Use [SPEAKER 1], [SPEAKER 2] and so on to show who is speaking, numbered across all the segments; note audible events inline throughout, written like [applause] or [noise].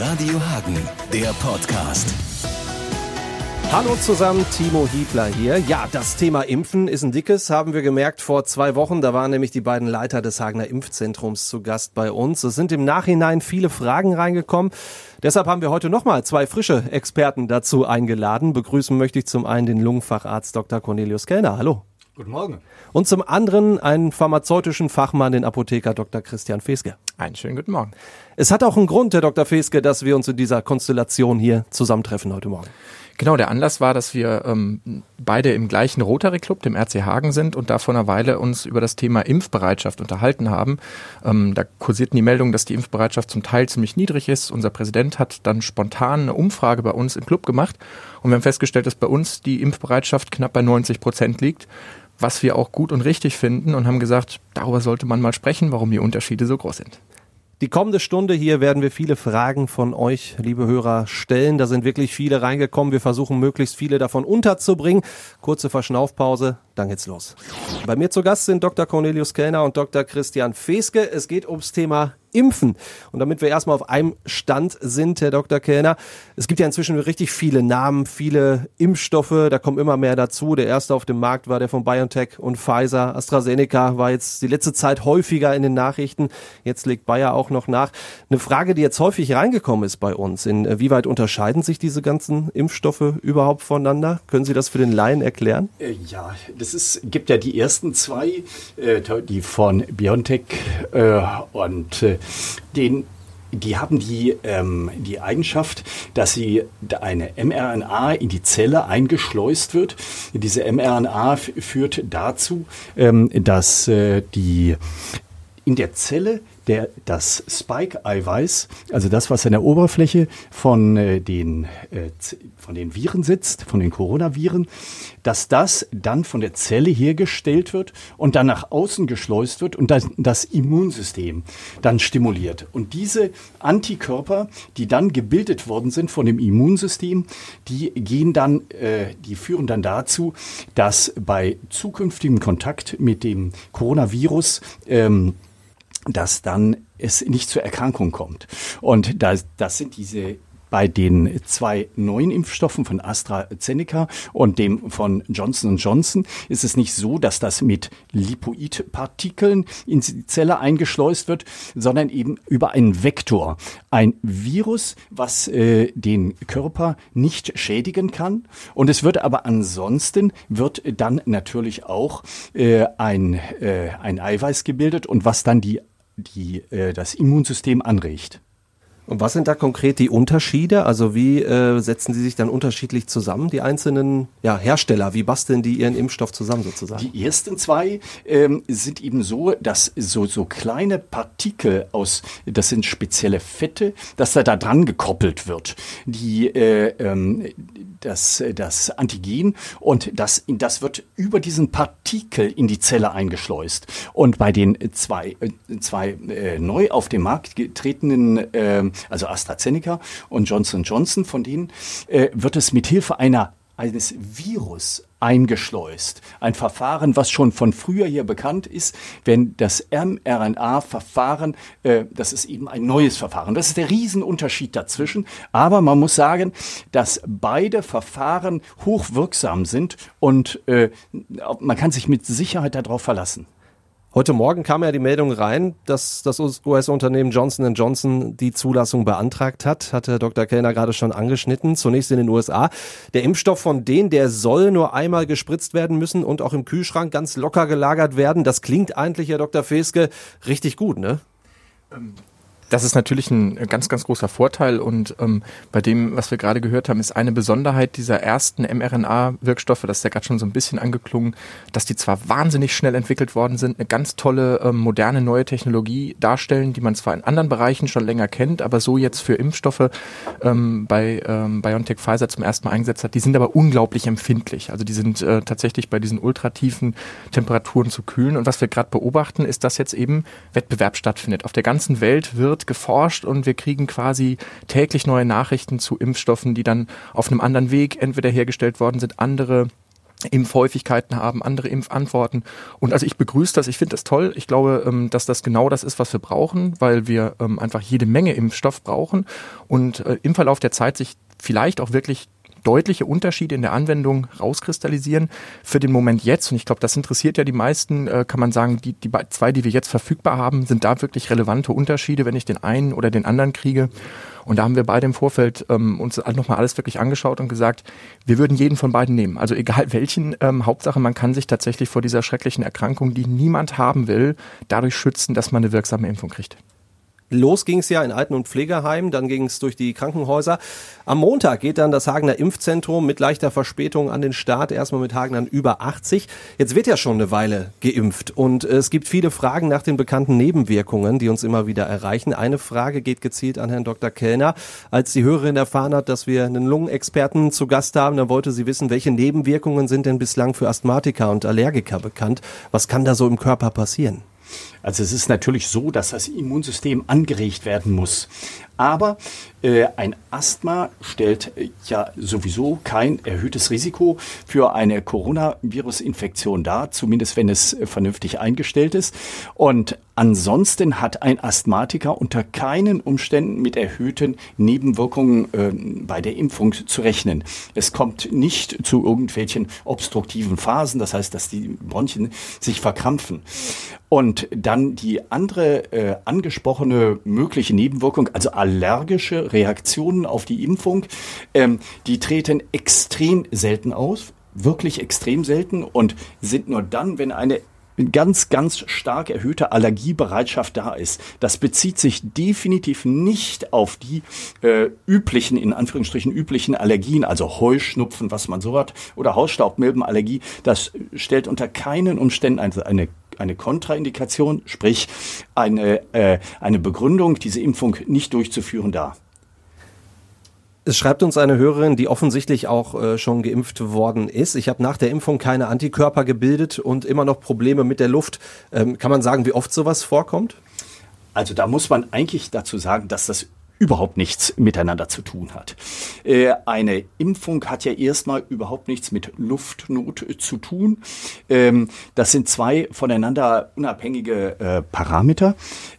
[SPEAKER 1] Radio Hagen, der Podcast.
[SPEAKER 2] Hallo zusammen, Timo Hiebler hier. Ja, das Thema Impfen ist ein dickes, haben wir gemerkt vor zwei Wochen. Da waren nämlich die beiden Leiter des Hagener Impfzentrums zu Gast bei uns. Es sind im Nachhinein viele Fragen reingekommen. Deshalb haben wir heute nochmal zwei frische Experten dazu eingeladen. Begrüßen möchte ich zum einen den Lungenfacharzt Dr. Cornelius Kellner. Hallo.
[SPEAKER 3] Guten Morgen.
[SPEAKER 2] Und zum anderen einen pharmazeutischen Fachmann, den Apotheker Dr. Christian Feske.
[SPEAKER 3] Einen schönen guten Morgen.
[SPEAKER 2] Es hat auch einen Grund, Herr Dr. Feske, dass wir uns in dieser Konstellation hier zusammentreffen heute Morgen.
[SPEAKER 3] Genau, der Anlass war, dass wir ähm, beide im gleichen Rotary Club, dem RC Hagen sind und da vor einer Weile uns über das Thema Impfbereitschaft unterhalten haben. Ähm, da kursierten die Meldungen, dass die Impfbereitschaft zum Teil ziemlich niedrig ist. Unser Präsident hat dann spontan eine Umfrage bei uns im Club gemacht und wir haben festgestellt, dass bei uns die Impfbereitschaft knapp bei 90 Prozent liegt was wir auch gut und richtig finden und haben gesagt, darüber sollte man mal sprechen, warum die Unterschiede so groß sind.
[SPEAKER 2] Die kommende Stunde hier werden wir viele Fragen von euch, liebe Hörer, stellen. Da sind wirklich viele reingekommen. Wir versuchen möglichst viele davon unterzubringen. Kurze Verschnaufpause, dann geht's los. Bei mir zu Gast sind Dr. Cornelius Kellner und Dr. Christian Feske. Es geht ums Thema Impfen. Und damit wir erstmal auf einem Stand sind, Herr Dr. Kellner, es gibt ja inzwischen richtig viele Namen, viele Impfstoffe, da kommen immer mehr dazu. Der erste auf dem Markt war der von BioNTech und Pfizer. AstraZeneca war jetzt die letzte Zeit häufiger in den Nachrichten. Jetzt legt Bayer auch noch nach. Eine Frage, die jetzt häufig reingekommen ist bei uns, inwieweit unterscheiden sich diese ganzen Impfstoffe überhaupt voneinander? Können Sie das für den Laien erklären?
[SPEAKER 4] Äh, ja, das ist, gibt ja die ersten zwei, äh, die von BioNTech äh, den die haben die, ähm, die Eigenschaft, dass sie eine mRNA in die Zelle eingeschleust wird. Diese mRNA führt dazu, ähm, dass äh, die in der Zelle der, das Spike-Eiweiß, also das, was an der Oberfläche von, äh, den, äh, von den Viren sitzt, von den Coronaviren, dass das dann von der Zelle hergestellt wird und dann nach außen geschleust wird und das, das Immunsystem dann stimuliert. Und diese Antikörper, die dann gebildet worden sind von dem Immunsystem, die gehen dann, äh, die führen dann dazu, dass bei zukünftigem Kontakt mit dem Coronavirus ähm, dass dann es nicht zur Erkrankung kommt. Und das, das sind diese bei den zwei neuen Impfstoffen von AstraZeneca und dem von Johnson Johnson ist es nicht so, dass das mit Lipoidpartikeln in die Zelle eingeschleust wird, sondern eben über einen Vektor. Ein Virus, was äh, den Körper nicht schädigen kann. Und es wird aber ansonsten, wird dann natürlich auch äh, ein, äh, ein Eiweiß gebildet und was dann die die äh, das Immunsystem anregt.
[SPEAKER 2] Und was sind da konkret die Unterschiede? Also wie äh, setzen Sie sich dann unterschiedlich zusammen, die einzelnen ja, Hersteller? Wie basteln die ihren Impfstoff zusammen sozusagen?
[SPEAKER 4] Die ersten zwei ähm, sind eben so, dass so, so kleine Partikel aus, das sind spezielle Fette, dass da, da dran gekoppelt wird. Die, äh, ähm, das, das Antigen und das, das wird über diesen Partikel in die Zelle eingeschleust. Und bei den zwei, äh, zwei äh, neu auf den Markt getretenen äh, also AstraZeneca und Johnson Johnson, von denen äh, wird es mit Hilfe einer eines Virus eingeschleust. Ein Verfahren, was schon von früher hier bekannt ist, wenn das mRNA-Verfahren, äh, das ist eben ein neues Verfahren. Das ist der Riesenunterschied dazwischen. Aber man muss sagen, dass beide Verfahren hochwirksam sind und äh, man kann sich mit Sicherheit darauf verlassen.
[SPEAKER 2] Heute Morgen kam ja die Meldung rein, dass das US-Unternehmen Johnson Johnson die Zulassung beantragt hat, hatte Dr. Kellner gerade schon angeschnitten, zunächst in den USA. Der Impfstoff von denen, der soll nur einmal gespritzt werden müssen und auch im Kühlschrank ganz locker gelagert werden. Das klingt eigentlich, Herr Dr. Feske, richtig gut, ne?
[SPEAKER 3] Das ist natürlich ein ganz, ganz großer Vorteil und ähm, bei dem, was wir gerade gehört haben, ist eine Besonderheit dieser ersten mRNA-Wirkstoffe, das ist ja gerade schon so ein bisschen angeklungen, dass die zwar wahnsinnig schnell entwickelt worden sind, eine ganz tolle, ähm, moderne, neue Technologie darstellen, die man zwar in anderen Bereichen schon länger kennt, aber so jetzt für Impfstoffe ähm, bei ähm, BioNTech Pfizer zum ersten Mal eingesetzt hat, die sind aber unglaublich empfindlich. Also die sind äh, tatsächlich bei diesen ultratiefen Temperaturen zu kühlen und was wir gerade beobachten, ist, dass jetzt eben Wettbewerb stattfindet. Auf der ganzen Welt wird wird geforscht und wir kriegen quasi täglich neue Nachrichten zu Impfstoffen, die dann auf einem anderen Weg entweder hergestellt worden sind, andere Impfhäufigkeiten haben, andere Impfantworten. Und also ich begrüße das, ich finde das toll. Ich glaube, ähm, dass das genau das ist, was wir brauchen, weil wir ähm, einfach jede Menge Impfstoff brauchen und äh, im Verlauf der Zeit sich vielleicht auch wirklich deutliche Unterschiede in der Anwendung rauskristallisieren. Für den Moment jetzt, und ich glaube, das interessiert ja die meisten, äh, kann man sagen, die, die zwei, die wir jetzt verfügbar haben, sind da wirklich relevante Unterschiede, wenn ich den einen oder den anderen kriege. Und da haben wir beide im Vorfeld ähm, uns nochmal alles wirklich angeschaut und gesagt, wir würden jeden von beiden nehmen. Also egal [laughs] welchen, ähm, Hauptsache man kann sich tatsächlich vor dieser schrecklichen Erkrankung, die niemand haben will, dadurch schützen, dass man eine wirksame Impfung kriegt.
[SPEAKER 2] Los ging es ja in Alten- und Pflegeheimen, dann ging es durch die Krankenhäuser. Am Montag geht dann das Hagener Impfzentrum mit leichter Verspätung an den Start, erstmal mit Hagenern über 80. Jetzt wird ja schon eine Weile geimpft und es gibt viele Fragen nach den bekannten Nebenwirkungen, die uns immer wieder erreichen. Eine Frage geht gezielt an Herrn Dr. Kellner. Als die Hörerin erfahren hat, dass wir einen Lungenexperten zu Gast haben, dann wollte sie wissen, welche Nebenwirkungen sind denn bislang für Asthmatiker und Allergiker bekannt? Was kann da so im Körper passieren?
[SPEAKER 4] Also es ist natürlich so, dass das Immunsystem angeregt werden muss. Aber äh, ein Asthma stellt äh, ja sowieso kein erhöhtes Risiko für eine Coronavirus-Infektion dar, zumindest wenn es äh, vernünftig eingestellt ist. Und ansonsten hat ein Asthmatiker unter keinen Umständen mit erhöhten Nebenwirkungen äh, bei der Impfung zu rechnen. Es kommt nicht zu irgendwelchen obstruktiven Phasen, das heißt, dass die Bronchien sich verkrampfen. Und dann die andere äh, angesprochene mögliche Nebenwirkung, also allergische Reaktionen auf die Impfung, ähm, die treten extrem selten aus, wirklich extrem selten und sind nur dann, wenn eine ganz, ganz stark erhöhte Allergiebereitschaft da ist. Das bezieht sich definitiv nicht auf die äh, üblichen, in Anführungsstrichen üblichen Allergien, also Heuschnupfen, was man so hat, oder Hausstaubmilbenallergie. Das stellt unter keinen Umständen eine, eine eine Kontraindikation, sprich eine, äh, eine Begründung, diese Impfung nicht durchzuführen dar.
[SPEAKER 2] Es schreibt uns eine Hörerin, die offensichtlich auch äh, schon geimpft worden ist. Ich habe nach der Impfung keine Antikörper gebildet und immer noch Probleme mit der Luft. Ähm, kann man sagen, wie oft sowas vorkommt?
[SPEAKER 4] Also da muss man eigentlich dazu sagen, dass das überhaupt nichts miteinander zu tun hat. Äh, eine Impfung hat ja erstmal überhaupt nichts mit Luftnot zu tun. Ähm, das sind zwei voneinander unabhängige äh, Parameter.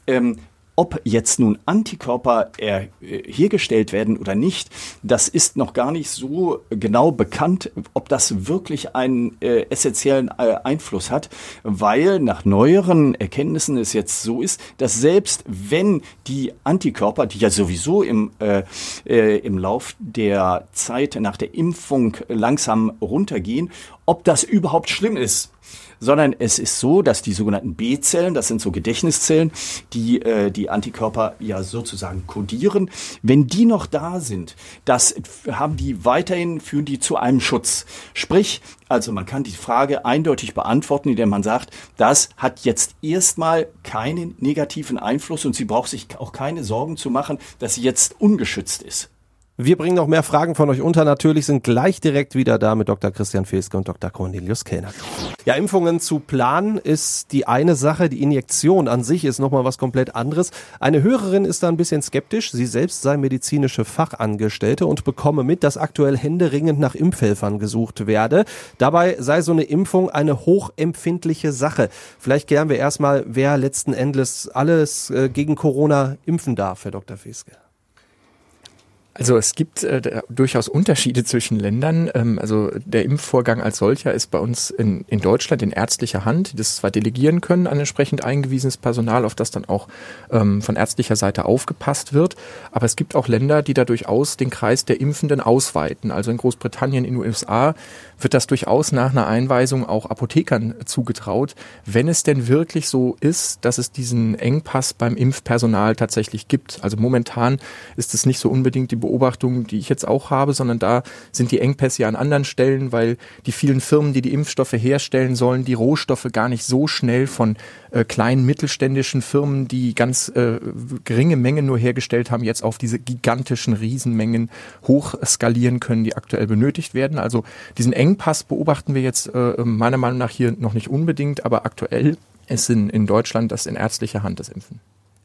[SPEAKER 4] Ähm, ob jetzt nun Antikörper äh, hergestellt werden oder nicht, das ist noch gar nicht so genau bekannt, ob das wirklich einen äh, essentiellen äh, Einfluss hat, weil nach neueren Erkenntnissen es jetzt so ist, dass selbst wenn die Antikörper, die ja sowieso im, äh, äh, im Lauf der Zeit nach der Impfung langsam runtergehen, ob das überhaupt schlimm ist sondern es ist so, dass die sogenannten B-Zellen, das sind so Gedächtniszellen, die äh, die Antikörper ja sozusagen kodieren, wenn die noch da sind, das haben die weiterhin, führen die zu einem Schutz. Sprich, also man kann die Frage eindeutig beantworten, indem man sagt, das hat jetzt erstmal keinen negativen Einfluss und sie braucht sich auch keine Sorgen zu machen, dass sie jetzt ungeschützt ist.
[SPEAKER 2] Wir bringen noch mehr Fragen von euch unter. Natürlich sind gleich direkt wieder da mit Dr. Christian Feske und Dr. Cornelius Kellner. Ja, Impfungen zu planen ist die eine Sache. Die Injektion an sich ist nochmal was komplett anderes. Eine Hörerin ist da ein bisschen skeptisch. Sie selbst sei medizinische Fachangestellte und bekomme mit, dass aktuell händeringend nach Impfhelfern gesucht werde. Dabei sei so eine Impfung eine hochempfindliche Sache. Vielleicht klären wir erstmal, wer letzten Endes alles äh, gegen Corona impfen darf, Herr Dr. Feske.
[SPEAKER 3] Also es gibt äh, durchaus Unterschiede zwischen Ländern. Ähm, also der Impfvorgang als solcher ist bei uns in, in Deutschland in ärztlicher Hand, das zwar delegieren können an entsprechend eingewiesenes Personal, auf das dann auch ähm, von ärztlicher Seite aufgepasst wird. Aber es gibt auch Länder, die da durchaus den Kreis der Impfenden ausweiten. Also in Großbritannien, in den USA wird das durchaus nach einer Einweisung auch Apothekern zugetraut, wenn es denn wirklich so ist, dass es diesen Engpass beim Impfpersonal tatsächlich gibt. Also momentan ist es nicht so unbedingt die Beobachtung, die ich jetzt auch habe, sondern da sind die Engpässe ja an anderen Stellen, weil die vielen Firmen, die die Impfstoffe herstellen sollen, die Rohstoffe gar nicht so schnell von äh, kleinen mittelständischen Firmen, die ganz äh, geringe Mengen nur hergestellt haben, jetzt auf diese gigantischen Riesenmengen hochskalieren können, die aktuell benötigt werden. Also diesen Engpass beobachten wir jetzt äh, meiner Meinung nach hier noch nicht unbedingt, aber aktuell ist in, in Deutschland das in ärztlicher Hand das Impfen.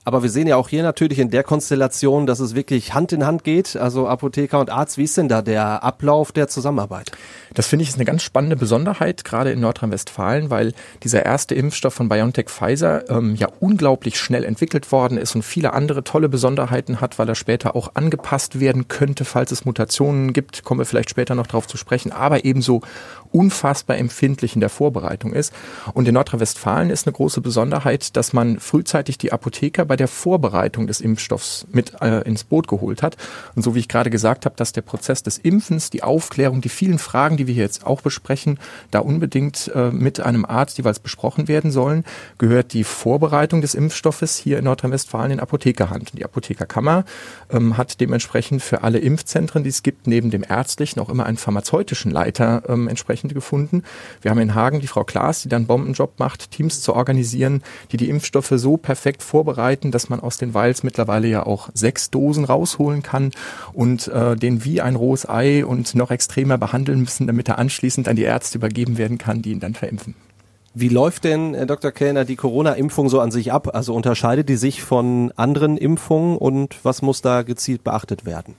[SPEAKER 2] Aber wir sehen ja auch hier natürlich in der Konstellation, dass es wirklich Hand in Hand geht, also Apotheker und Arzt. Wie ist denn da der Ablauf der Zusammenarbeit?
[SPEAKER 3] Das finde ich ist eine ganz spannende Besonderheit, gerade in Nordrhein-Westfalen, weil dieser erste Impfstoff von BioNTech Pfizer ähm, ja unglaublich schnell entwickelt worden ist und viele andere tolle Besonderheiten hat, weil er später auch angepasst werden könnte, falls es Mutationen gibt. Kommen wir vielleicht später noch darauf zu sprechen, aber ebenso unfassbar empfindlich in der Vorbereitung ist. Und in Nordrhein-Westfalen ist eine große Besonderheit, dass man frühzeitig die Apotheker bei der Vorbereitung des Impfstoffs mit äh, ins Boot geholt hat. Und so wie ich gerade gesagt habe, dass der Prozess des Impfens, die Aufklärung, die vielen Fragen, die wir hier jetzt auch besprechen, da unbedingt äh, mit einem Arzt jeweils besprochen werden sollen, gehört die Vorbereitung des Impfstoffes hier in Nordrhein-Westfalen in Apothekerhand. Die Apothekerkammer ähm, hat dementsprechend für alle Impfzentren, die es gibt, neben dem ärztlichen auch immer einen pharmazeutischen Leiter ähm, entsprechend entsprechend gefunden. Wir haben in Hagen die Frau Klaas, die dann Bombenjob macht, Teams zu organisieren, die die Impfstoffe so perfekt vorbereiten, dass man aus den Vials mittlerweile ja auch sechs Dosen rausholen kann und äh, den wie ein rohes Ei und noch extremer behandeln müssen, damit er anschließend an die Ärzte übergeben werden kann, die ihn dann verimpfen.
[SPEAKER 2] Wie läuft denn, Herr Dr. Kellner, die Corona-Impfung so an sich ab? Also unterscheidet die sich von anderen Impfungen und was muss da gezielt beachtet werden?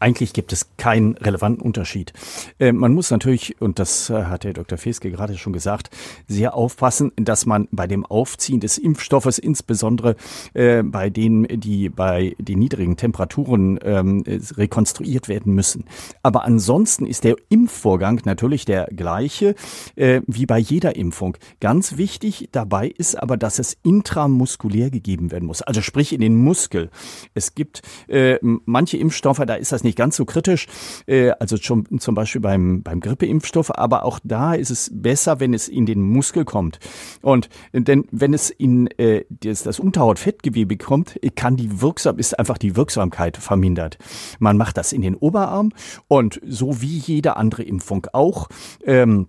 [SPEAKER 4] Eigentlich gibt es keinen relevanten Unterschied. Äh, man muss natürlich, und das äh, hat Herr Dr. Feske gerade schon gesagt, sehr aufpassen, dass man bei dem Aufziehen des Impfstoffes, insbesondere äh, bei denen, die bei den niedrigen Temperaturen ähm, rekonstruiert werden müssen. Aber ansonsten ist der Impfvorgang natürlich der gleiche äh, wie bei jeder Impfung. Ganz wichtig dabei ist aber, dass es intramuskulär gegeben werden muss, also sprich in den Muskel. Es gibt äh, manche Impfstoffe, da ist das nicht ganz so kritisch, äh, also schon zum Beispiel beim, beim Grippeimpfstoff, aber auch da ist es besser, wenn es in den Muskel kommt. Und denn wenn es in äh, das, das Unterhautfettgewebe kommt, kann die wirksam, ist einfach die Wirksamkeit vermindert. Man macht das in den Oberarm und so wie jede andere Impfung auch. Ähm,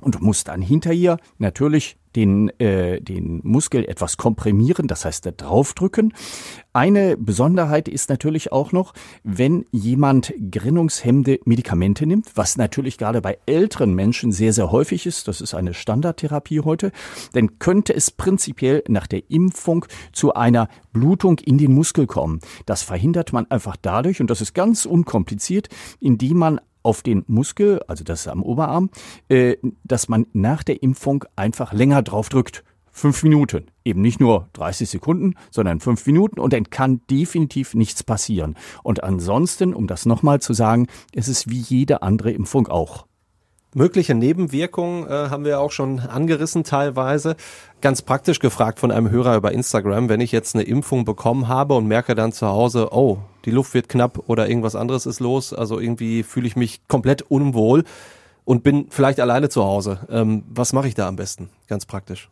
[SPEAKER 4] und muss dann hinterher natürlich den, äh, den Muskel etwas komprimieren, das heißt draufdrücken. Eine Besonderheit ist natürlich auch noch, wenn jemand gerinnungshemmende Medikamente nimmt, was natürlich gerade bei älteren Menschen sehr, sehr häufig ist, das ist eine Standardtherapie heute, dann könnte es prinzipiell nach der Impfung zu einer Blutung in den Muskel kommen. Das verhindert man einfach dadurch, und das ist ganz unkompliziert, indem man auf den Muskel, also das ist am Oberarm, äh, dass man nach der Impfung einfach länger drauf drückt. Fünf Minuten. Eben nicht nur 30 Sekunden, sondern fünf Minuten und dann kann definitiv nichts passieren. Und ansonsten, um das nochmal zu sagen, es ist wie jede andere Impfung auch.
[SPEAKER 2] Mögliche Nebenwirkungen äh, haben wir auch schon angerissen teilweise. Ganz praktisch gefragt von einem Hörer über Instagram, wenn ich jetzt eine Impfung bekommen habe und merke dann zu Hause, oh, die Luft wird knapp oder irgendwas anderes ist los, also irgendwie fühle ich mich komplett unwohl und bin vielleicht alleine zu Hause. Ähm, was mache ich da am besten? Ganz praktisch.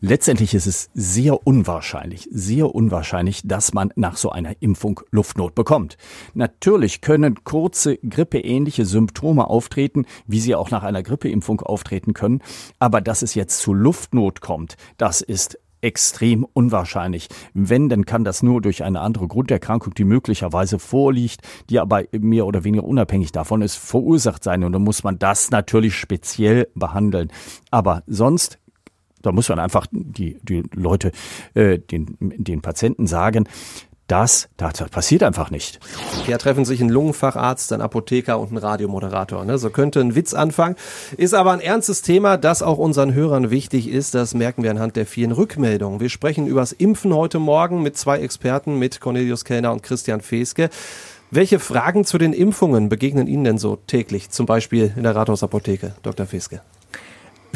[SPEAKER 4] Letztendlich ist es sehr unwahrscheinlich, sehr unwahrscheinlich, dass man nach so einer Impfung Luftnot bekommt. Natürlich können kurze grippeähnliche Symptome auftreten, wie sie auch nach einer Grippeimpfung auftreten können, aber dass es jetzt zu Luftnot kommt, das ist extrem unwahrscheinlich. Wenn, dann kann das nur durch eine andere Grunderkrankung, die möglicherweise vorliegt, die aber mehr oder weniger unabhängig davon ist, verursacht sein. Und dann muss man das natürlich speziell behandeln. Aber sonst da muss man einfach die, die Leute, äh, den, den Patienten sagen, das, das passiert einfach nicht.
[SPEAKER 2] Ja, treffen sich ein Lungenfacharzt, ein Apotheker und ein Radiomoderator. Ne? So könnte ein Witz anfangen. Ist aber ein ernstes Thema, das auch unseren Hörern wichtig ist. Das merken wir anhand der vielen Rückmeldungen. Wir sprechen übers Impfen heute Morgen mit zwei Experten, mit Cornelius Kellner und Christian Feske. Welche Fragen zu den Impfungen begegnen Ihnen denn so täglich? Zum Beispiel in der Rathausapotheke, Dr. Feske.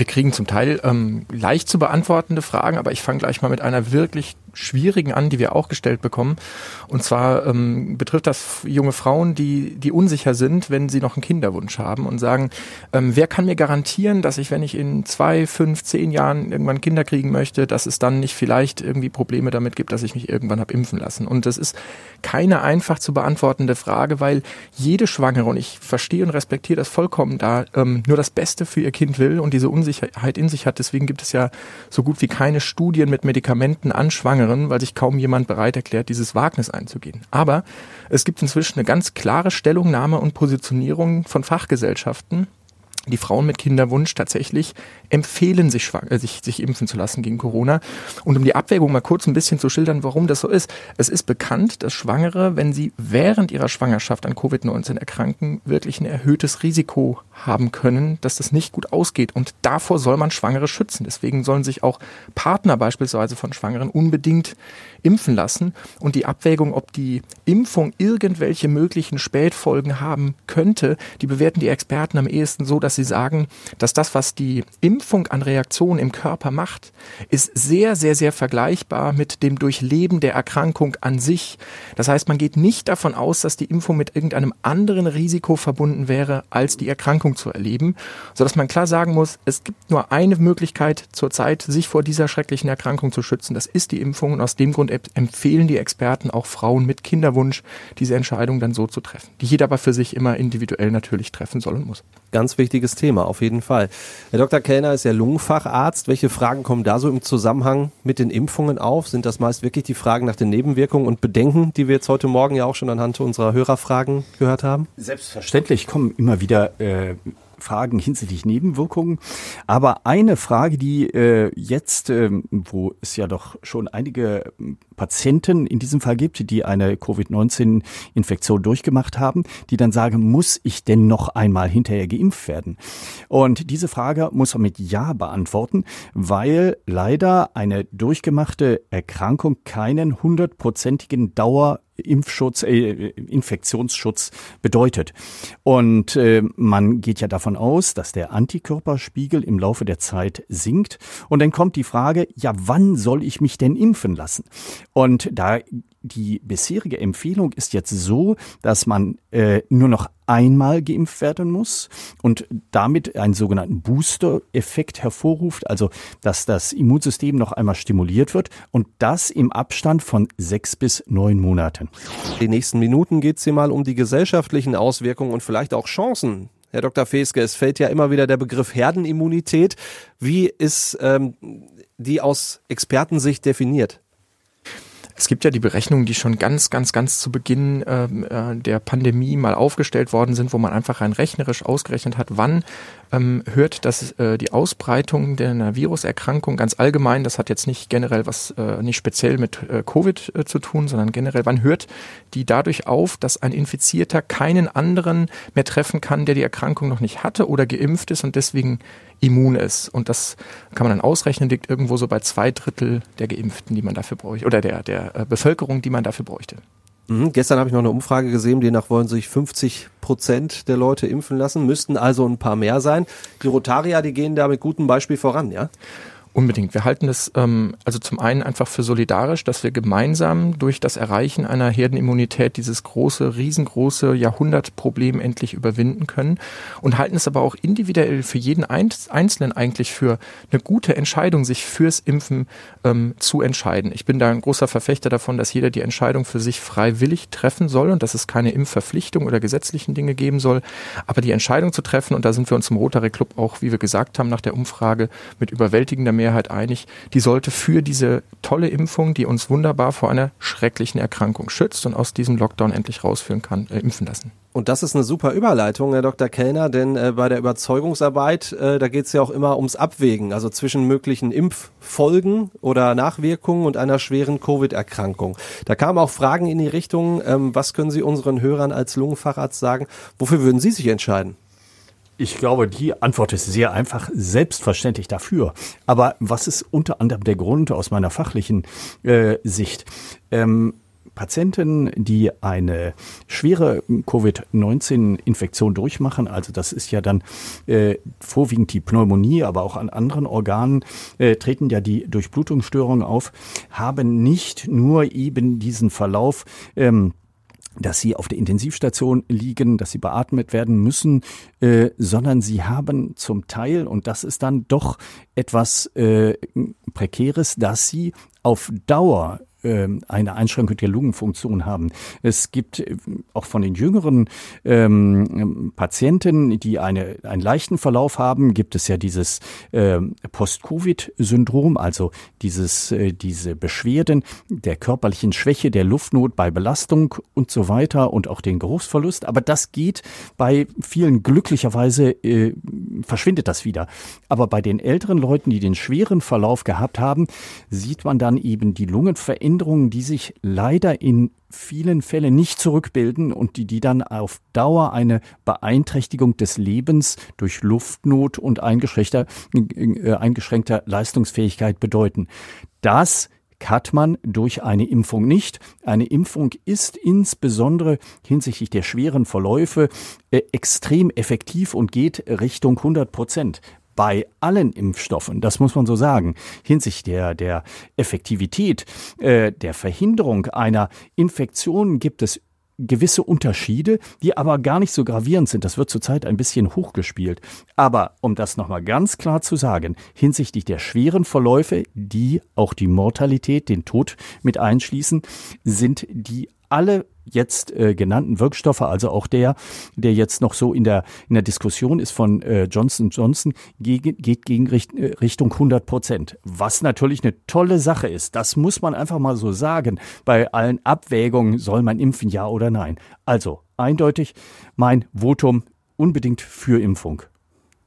[SPEAKER 3] Wir kriegen zum Teil ähm, leicht zu beantwortende Fragen, aber ich fange gleich mal mit einer wirklich schwierigen an, die wir auch gestellt bekommen. Und zwar ähm, betrifft das junge Frauen, die, die unsicher sind, wenn sie noch einen Kinderwunsch haben und sagen, ähm, wer kann mir garantieren, dass ich, wenn ich in zwei, fünf, zehn Jahren irgendwann Kinder kriegen möchte, dass es dann nicht vielleicht irgendwie Probleme damit gibt, dass ich mich irgendwann habe impfen lassen. Und das ist keine einfach zu beantwortende Frage, weil jede Schwangere, und ich verstehe und respektiere das vollkommen da, ähm, nur das Beste für ihr Kind will und diese Unsicherheit in sich hat. Deswegen gibt es ja so gut wie keine Studien mit Medikamenten an Schwangere Schwangeren, weil sich kaum jemand bereit erklärt, dieses Wagnis einzugehen. Aber es gibt inzwischen eine ganz klare Stellungnahme und Positionierung von Fachgesellschaften, die Frauen mit Kinderwunsch tatsächlich empfehlen, sich, äh, sich, sich impfen zu lassen gegen Corona. Und um die Abwägung mal kurz ein bisschen zu schildern, warum das so ist. Es ist bekannt, dass Schwangere, wenn sie während ihrer Schwangerschaft an Covid-19 erkranken, wirklich ein erhöhtes Risiko haben können, dass das nicht gut ausgeht. Und davor soll man Schwangere schützen. Deswegen sollen sich auch Partner beispielsweise von Schwangeren unbedingt impfen lassen. Und die Abwägung, ob die Impfung irgendwelche möglichen Spätfolgen haben könnte, die bewerten die Experten am ehesten so, dass sie sagen, dass das, was die Impfung an Reaktionen im Körper macht, ist sehr, sehr, sehr vergleichbar mit dem Durchleben der Erkrankung an sich. Das heißt, man geht nicht davon aus, dass die Impfung mit irgendeinem anderen Risiko verbunden wäre, als die Erkrankung zu erleben, sodass man klar sagen muss, es gibt nur eine Möglichkeit zurzeit, sich vor dieser schrecklichen Erkrankung zu schützen. Das ist die Impfung und aus dem Grund empfehlen die Experten auch Frauen mit Kinderwunsch, diese Entscheidung dann so zu treffen, die jeder aber für sich immer individuell natürlich treffen soll und muss.
[SPEAKER 2] Ganz wichtiges Thema, auf jeden Fall. Herr Dr. Kellner ist ja Lungenfacharzt. Welche Fragen kommen da so im Zusammenhang mit den Impfungen auf? Sind das meist wirklich die Fragen nach den Nebenwirkungen und Bedenken, die wir jetzt heute Morgen ja auch schon anhand unserer Hörerfragen gehört haben?
[SPEAKER 4] Selbstverständlich kommen immer wieder äh, Fragen hinsichtlich Nebenwirkungen. Aber eine Frage, die äh, jetzt, äh, wo es ja doch schon einige ähm, Patienten in diesem Fall gibt, die eine Covid-19-Infektion durchgemacht haben, die dann sagen, muss ich denn noch einmal hinterher geimpft werden? Und diese Frage muss man mit Ja beantworten, weil leider eine durchgemachte Erkrankung keinen hundertprozentigen Dauer Impfschutz, äh, Infektionsschutz bedeutet. Und äh, man geht ja davon aus, dass der Antikörperspiegel im Laufe der Zeit sinkt. Und dann kommt die Frage, ja, wann soll ich mich denn impfen lassen? Und da die bisherige Empfehlung ist jetzt so, dass man äh, nur noch einmal geimpft werden muss und damit einen sogenannten Booster-Effekt hervorruft, also dass das Immunsystem noch einmal stimuliert wird und das im Abstand von sechs bis neun Monaten.
[SPEAKER 2] Die nächsten Minuten geht es hier mal um die gesellschaftlichen Auswirkungen und vielleicht auch Chancen Herr Dr. Feske, es fällt ja immer wieder der Begriff Herdenimmunität. Wie ist ähm, die aus Expertensicht definiert?
[SPEAKER 3] Es gibt ja die Berechnungen, die schon ganz, ganz, ganz zu Beginn ähm, äh, der Pandemie mal aufgestellt worden sind, wo man einfach rein rechnerisch ausgerechnet hat, wann ähm, hört, dass äh, die Ausbreitung der einer Viruserkrankung ganz allgemein, das hat jetzt nicht generell was, äh, nicht speziell mit äh, Covid äh, zu tun, sondern generell, wann hört die dadurch auf, dass ein Infizierter keinen anderen mehr treffen kann, der die Erkrankung noch nicht hatte oder geimpft ist und deswegen immun ist. Und das kann man dann ausrechnen, liegt irgendwo so bei zwei Drittel der Geimpften, die man dafür bräuchte, oder der, der äh, Bevölkerung, die man dafür bräuchte.
[SPEAKER 2] Mhm, gestern habe ich noch eine Umfrage gesehen, demnach wollen sich 50 Prozent der Leute impfen lassen, müssten also ein paar mehr sein. Die Rotarier, die gehen da mit gutem Beispiel voran, ja?
[SPEAKER 3] Unbedingt. Wir halten es ähm, also zum einen einfach für solidarisch, dass wir gemeinsam durch das Erreichen einer Herdenimmunität dieses große, riesengroße Jahrhundertproblem endlich überwinden können und halten es aber auch individuell für jeden Einzelnen eigentlich für eine gute Entscheidung, sich fürs Impfen ähm, zu entscheiden. Ich bin da ein großer Verfechter davon, dass jeder die Entscheidung für sich freiwillig treffen soll und dass es keine Impfverpflichtung oder gesetzlichen Dinge geben soll. Aber die Entscheidung zu treffen, und da sind wir uns im Rotary Club auch, wie wir gesagt haben, nach der Umfrage mit überwältigender Mehrheit einig, die sollte für diese tolle Impfung, die uns wunderbar vor einer schrecklichen Erkrankung schützt und aus diesem Lockdown endlich rausführen kann, äh, impfen lassen.
[SPEAKER 2] Und das ist eine super Überleitung, Herr Dr. Kellner, denn äh, bei der Überzeugungsarbeit, äh, da geht es ja auch immer ums Abwägen, also zwischen möglichen Impffolgen oder Nachwirkungen und einer schweren Covid-Erkrankung. Da kamen auch Fragen in die Richtung, ähm, was können Sie unseren Hörern als Lungenfacharzt sagen? Wofür würden Sie sich entscheiden?
[SPEAKER 4] Ich glaube, die Antwort ist sehr einfach, selbstverständlich dafür. Aber was ist unter anderem der Grund aus meiner fachlichen äh, Sicht? Ähm, Patienten, die eine schwere Covid-19-Infektion durchmachen, also das ist ja dann äh, vorwiegend die Pneumonie, aber auch an anderen Organen äh, treten ja die Durchblutungsstörungen auf, haben nicht nur eben diesen Verlauf ähm, dass sie auf der Intensivstation liegen, dass sie beatmet werden müssen, äh, sondern sie haben zum Teil, und das ist dann doch etwas äh, Prekäres, dass sie auf Dauer eine Einschränkung der Lungenfunktion haben. Es gibt äh, auch von den jüngeren ähm, Patienten, die eine, einen leichten Verlauf haben, gibt es ja dieses äh, Post-Covid-Syndrom, also dieses, äh, diese Beschwerden der körperlichen Schwäche, der Luftnot bei Belastung und so weiter und auch den Geruchsverlust. Aber das geht bei vielen glücklicherweise, äh, verschwindet das wieder. Aber bei den älteren Leuten, die den schweren Verlauf gehabt haben, sieht man dann eben die Lungenveränderungen, die sich leider in vielen Fällen nicht zurückbilden und die, die dann auf Dauer eine Beeinträchtigung des Lebens durch Luftnot und eingeschränkter, äh, eingeschränkter Leistungsfähigkeit bedeuten. Das hat man durch eine Impfung nicht. Eine Impfung ist insbesondere hinsichtlich der schweren Verläufe äh, extrem effektiv und geht Richtung 100 Prozent bei allen Impfstoffen, das muss man so sagen, hinsichtlich der, der Effektivität, äh, der Verhinderung einer Infektion gibt es gewisse Unterschiede, die aber gar nicht so gravierend sind. Das wird zurzeit ein bisschen hochgespielt. Aber um das nochmal ganz klar zu sagen, hinsichtlich der schweren Verläufe, die auch die Mortalität, den Tod mit einschließen, sind die alle jetzt äh, genannten Wirkstoffe, also auch der, der jetzt noch so in der, in der Diskussion ist von äh, Johnson Johnson, gegen, geht gegen Richt, äh, Richtung 100 Prozent. Was natürlich eine tolle Sache ist. Das muss man einfach mal so sagen. Bei allen Abwägungen, soll man impfen, ja oder nein. Also eindeutig mein Votum unbedingt für Impfung.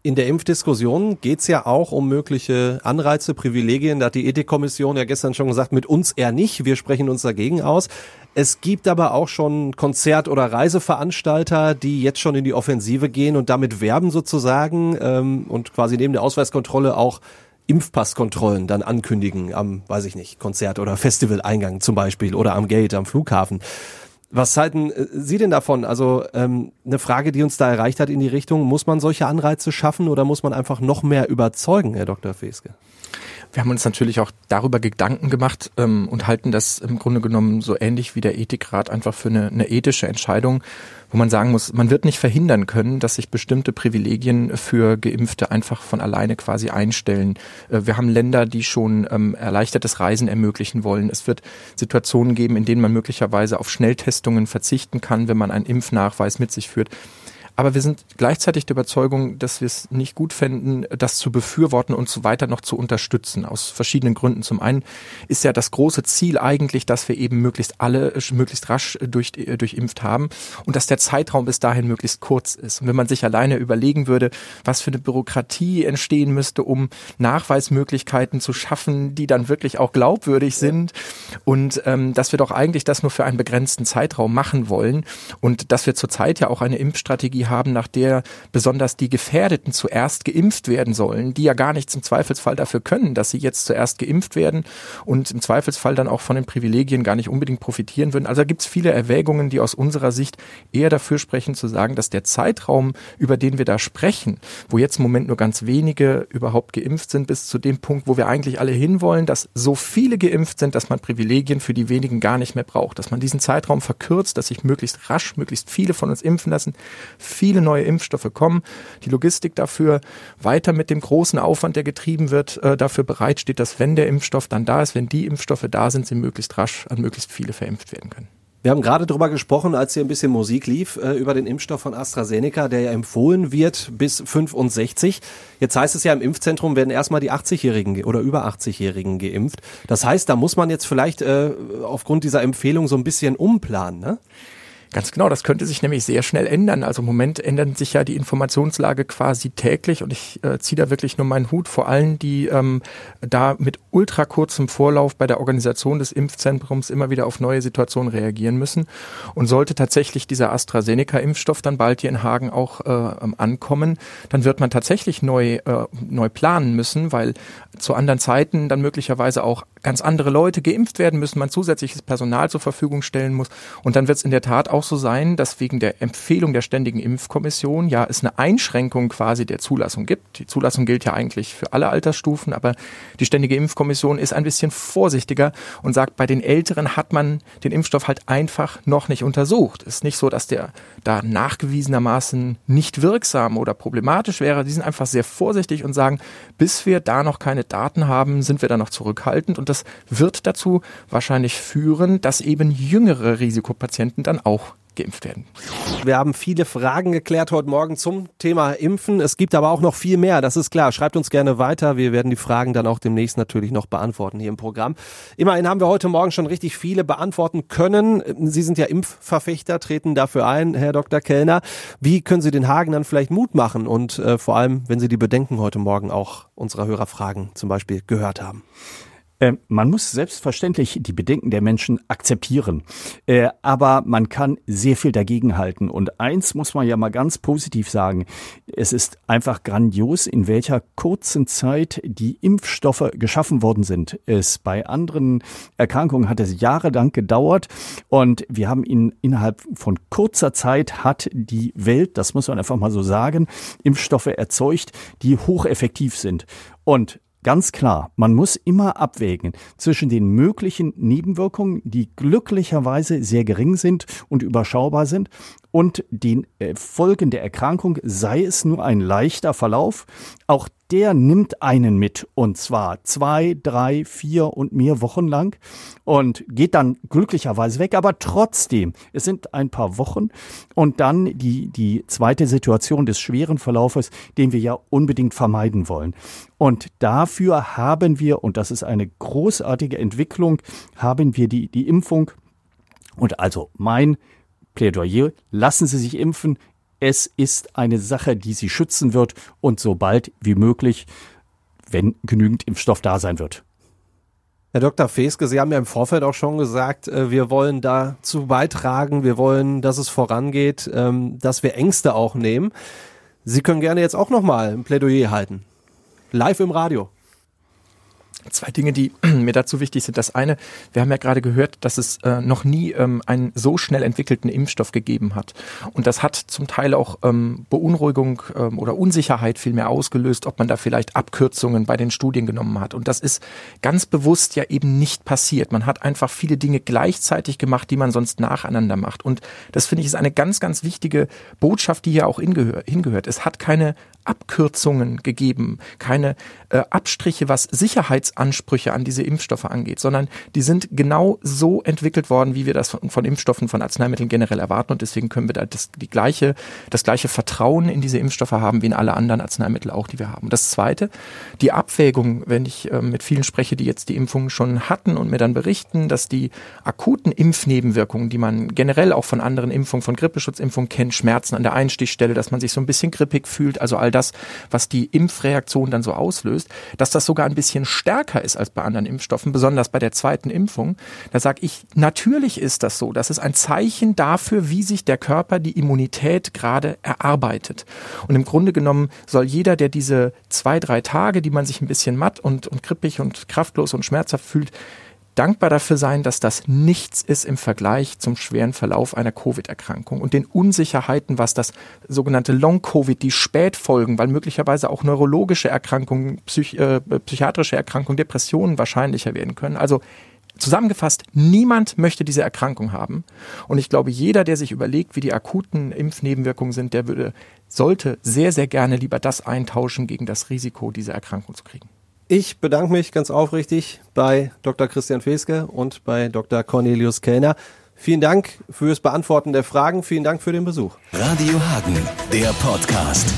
[SPEAKER 2] In der Impfdiskussion geht's ja auch um mögliche Anreize, Privilegien. Da hat die Ethikkommission ja gestern schon gesagt, mit uns eher nicht. Wir sprechen uns dagegen aus. Es gibt aber auch schon Konzert- oder Reiseveranstalter, die jetzt schon in die Offensive gehen und damit werben sozusagen ähm, und quasi neben der Ausweiskontrolle auch Impfpasskontrollen dann ankündigen am, weiß ich nicht, Konzert- oder Festivaleingang zum Beispiel oder am Gate, am Flughafen. Was halten äh, Sie denn davon? Also ähm, eine Frage, die uns da erreicht hat in die Richtung, muss man solche Anreize schaffen oder muss man einfach noch mehr überzeugen, Herr Dr. Feske?
[SPEAKER 3] Wir haben uns natürlich auch darüber Gedanken gemacht ähm, und halten das im Grunde genommen so ähnlich wie der Ethikrat einfach für eine, eine ethische Entscheidung, wo man sagen muss, man wird nicht verhindern können, dass sich bestimmte Privilegien für Geimpfte einfach von alleine quasi einstellen. Äh, wir haben Länder, die schon ähm, erleichtertes Reisen ermöglichen wollen. Es wird Situationen geben, in denen man möglicherweise auf Schnelltestungen verzichten kann, wenn man einen Impfnachweis mit sich führt. Aber wir sind gleichzeitig der Überzeugung, dass wir es nicht gut fänden, das zu befürworten und so weiter noch zu unterstützen. Aus verschiedenen Gründen. Zum einen ist ja das große Ziel eigentlich, dass wir eben möglichst alle möglichst rasch durch, äh, durchimpft haben und dass der Zeitraum bis dahin möglichst kurz ist. Und wenn man sich alleine überlegen würde, was für eine Bürokratie entstehen müsste, um Nachweismöglichkeiten zu schaffen, die dann wirklich auch glaubwürdig sind und ähm, dass wir doch eigentlich das nur für einen begrenzten Zeitraum machen wollen und dass wir zurzeit ja auch eine Impfstrategie haben, nach der besonders die Gefährdeten zuerst geimpft werden sollen, die ja gar nichts im Zweifelsfall dafür können, dass sie jetzt zuerst geimpft werden und im Zweifelsfall dann auch von den Privilegien gar nicht unbedingt profitieren würden. Also da gibt es viele Erwägungen, die aus unserer Sicht eher dafür sprechen, zu sagen, dass der Zeitraum, über den wir da sprechen, wo jetzt im Moment nur ganz wenige überhaupt geimpft sind, bis zu dem Punkt, wo wir eigentlich alle hinwollen, dass so viele geimpft sind, dass man Privilegien für die wenigen gar nicht mehr braucht, dass man diesen Zeitraum verkürzt, dass sich möglichst rasch, möglichst viele von uns impfen lassen, viele neue Impfstoffe kommen, die Logistik dafür weiter mit dem großen Aufwand, der getrieben wird, äh, dafür bereitsteht, dass wenn der Impfstoff dann da ist, wenn die Impfstoffe da sind, sie möglichst rasch an möglichst viele verimpft werden können.
[SPEAKER 2] Wir haben gerade darüber gesprochen, als hier ein bisschen Musik lief, äh, über den Impfstoff von AstraZeneca, der ja empfohlen wird bis 65. Jetzt heißt es ja, im Impfzentrum werden erstmal die 80-Jährigen oder über 80-Jährigen geimpft. Das heißt, da muss man jetzt vielleicht äh, aufgrund dieser Empfehlung so ein bisschen umplanen, ne?
[SPEAKER 3] Ganz genau, das könnte sich nämlich sehr schnell ändern. Also im Moment ändert sich ja die Informationslage quasi täglich und ich äh, ziehe da wirklich nur meinen Hut vor allen, die ähm, da mit ultra kurzem Vorlauf bei der Organisation des Impfzentrums immer wieder auf neue Situationen reagieren müssen. Und sollte tatsächlich dieser AstraZeneca-Impfstoff dann bald hier in Hagen auch äh, ankommen, dann wird man tatsächlich neu, äh, neu planen müssen, weil zu anderen Zeiten dann möglicherweise auch ganz andere Leute geimpft werden müssen, man zusätzliches Personal zur Verfügung stellen muss. Und dann wird es in der Tat auch so sein, dass wegen der Empfehlung der Ständigen Impfkommission ja es eine Einschränkung quasi der Zulassung gibt. Die Zulassung gilt ja eigentlich für alle Altersstufen, aber die Ständige Impfkommission ist ein bisschen vorsichtiger und sagt, bei den Älteren hat man den Impfstoff halt einfach noch nicht untersucht. Ist nicht so, dass der da nachgewiesenermaßen nicht wirksam oder problematisch wäre. Die sind einfach sehr vorsichtig und sagen, bis wir da noch keine Daten haben, sind wir da noch zurückhaltend. Und das wird dazu wahrscheinlich führen, dass eben jüngere Risikopatienten dann auch geimpft werden.
[SPEAKER 2] Wir haben viele Fragen geklärt heute Morgen zum Thema Impfen. Es gibt aber auch noch viel mehr, das ist klar. Schreibt uns gerne weiter. Wir werden die Fragen dann auch demnächst natürlich noch beantworten hier im Programm. Immerhin haben wir heute Morgen schon richtig viele beantworten können. Sie sind ja Impfverfechter, treten dafür ein, Herr Dr. Kellner. Wie können Sie den Hagen dann vielleicht Mut machen und äh, vor allem, wenn Sie die Bedenken heute Morgen auch unserer Hörerfragen zum Beispiel gehört haben?
[SPEAKER 4] Äh, man muss selbstverständlich die Bedenken der Menschen akzeptieren. Äh, aber man kann sehr viel dagegenhalten. Und eins muss man ja mal ganz positiv sagen. Es ist einfach grandios, in welcher kurzen Zeit die Impfstoffe geschaffen worden sind. Es bei anderen Erkrankungen hat es jahrelang gedauert. Und wir haben in, innerhalb von kurzer Zeit hat die Welt, das muss man einfach mal so sagen, Impfstoffe erzeugt, die hocheffektiv sind. Und Ganz klar, man muss immer abwägen zwischen den möglichen Nebenwirkungen, die glücklicherweise sehr gering sind und überschaubar sind, und den äh, Folgen der Erkrankung, sei es nur ein leichter Verlauf, auch der nimmt einen mit. Und zwar zwei, drei, vier und mehr Wochen lang. Und geht dann glücklicherweise weg, aber trotzdem, es sind ein paar Wochen. Und dann die, die zweite Situation des schweren Verlaufes, den wir ja unbedingt vermeiden wollen. Und dafür haben wir, und das ist eine großartige Entwicklung, haben wir die, die Impfung. Und also mein Plädoyer, lassen Sie sich impfen. Es ist eine Sache, die Sie schützen wird und so bald wie möglich, wenn genügend Impfstoff da sein wird.
[SPEAKER 2] Herr Dr. Feske, Sie haben ja im Vorfeld auch schon gesagt, äh, wir wollen dazu beitragen, wir wollen, dass es vorangeht, ähm, dass wir Ängste auch nehmen. Sie können gerne jetzt auch nochmal ein Plädoyer halten. Live im Radio.
[SPEAKER 3] Zwei Dinge, die [clears throat] mir dazu wichtig sind. Das eine, wir haben ja gerade gehört, dass es äh, noch nie ähm, einen so schnell entwickelten Impfstoff gegeben hat. Und das hat zum Teil auch ähm, Beunruhigung ähm, oder Unsicherheit vielmehr ausgelöst, ob man da vielleicht Abkürzungen bei den Studien genommen hat. Und das ist ganz bewusst ja eben nicht passiert. Man hat einfach viele Dinge gleichzeitig gemacht, die man sonst nacheinander macht. Und das finde ich ist eine ganz, ganz wichtige Botschaft, die hier auch hingehört. Es hat keine Abkürzungen gegeben, keine äh, Abstriche, was Sicherheitsansprüche an diese Impfstoffe angeht, sondern die sind genau so entwickelt worden, wie wir das von, von Impfstoffen, von Arzneimitteln generell erwarten. Und deswegen können wir da das, die gleiche, das gleiche Vertrauen in diese Impfstoffe haben, wie in alle anderen Arzneimittel auch, die wir haben. Das Zweite, die Abwägung, wenn ich äh, mit vielen spreche, die jetzt die Impfung schon hatten und mir dann berichten, dass die akuten Impfnebenwirkungen, die man generell auch von anderen Impfungen, von Grippeschutzimpfungen kennt, Schmerzen an der Einstichstelle, dass man sich so ein bisschen grippig fühlt, also all das, was die Impfreaktion dann so auslöst, dass das sogar ein bisschen stärker ist als bei anderen Impfstoffen, besonders bei der zweiten Impfung. Da sage ich, natürlich ist das so. Das ist ein Zeichen dafür, wie sich der Körper die Immunität gerade erarbeitet. Und im Grunde genommen soll jeder, der diese zwei, drei Tage, die man sich ein bisschen matt und, und krippig und kraftlos und schmerzhaft fühlt, dankbar dafür sein, dass das nichts ist im Vergleich zum schweren Verlauf einer Covid-Erkrankung und den Unsicherheiten, was das sogenannte Long-Covid, die Spätfolgen, weil möglicherweise auch neurologische Erkrankungen, psych äh, psychiatrische Erkrankungen, Depressionen wahrscheinlicher werden können. Also Zusammengefasst, niemand möchte diese Erkrankung haben. Und ich glaube, jeder, der sich überlegt, wie die akuten Impfnebenwirkungen sind, der würde, sollte sehr, sehr gerne lieber das eintauschen gegen das Risiko, diese Erkrankung zu kriegen.
[SPEAKER 2] Ich bedanke mich ganz aufrichtig bei Dr. Christian Feske und bei Dr. Cornelius Kellner. Vielen Dank fürs Beantworten der Fragen. Vielen Dank für den Besuch.
[SPEAKER 1] Radio Hagen, der Podcast.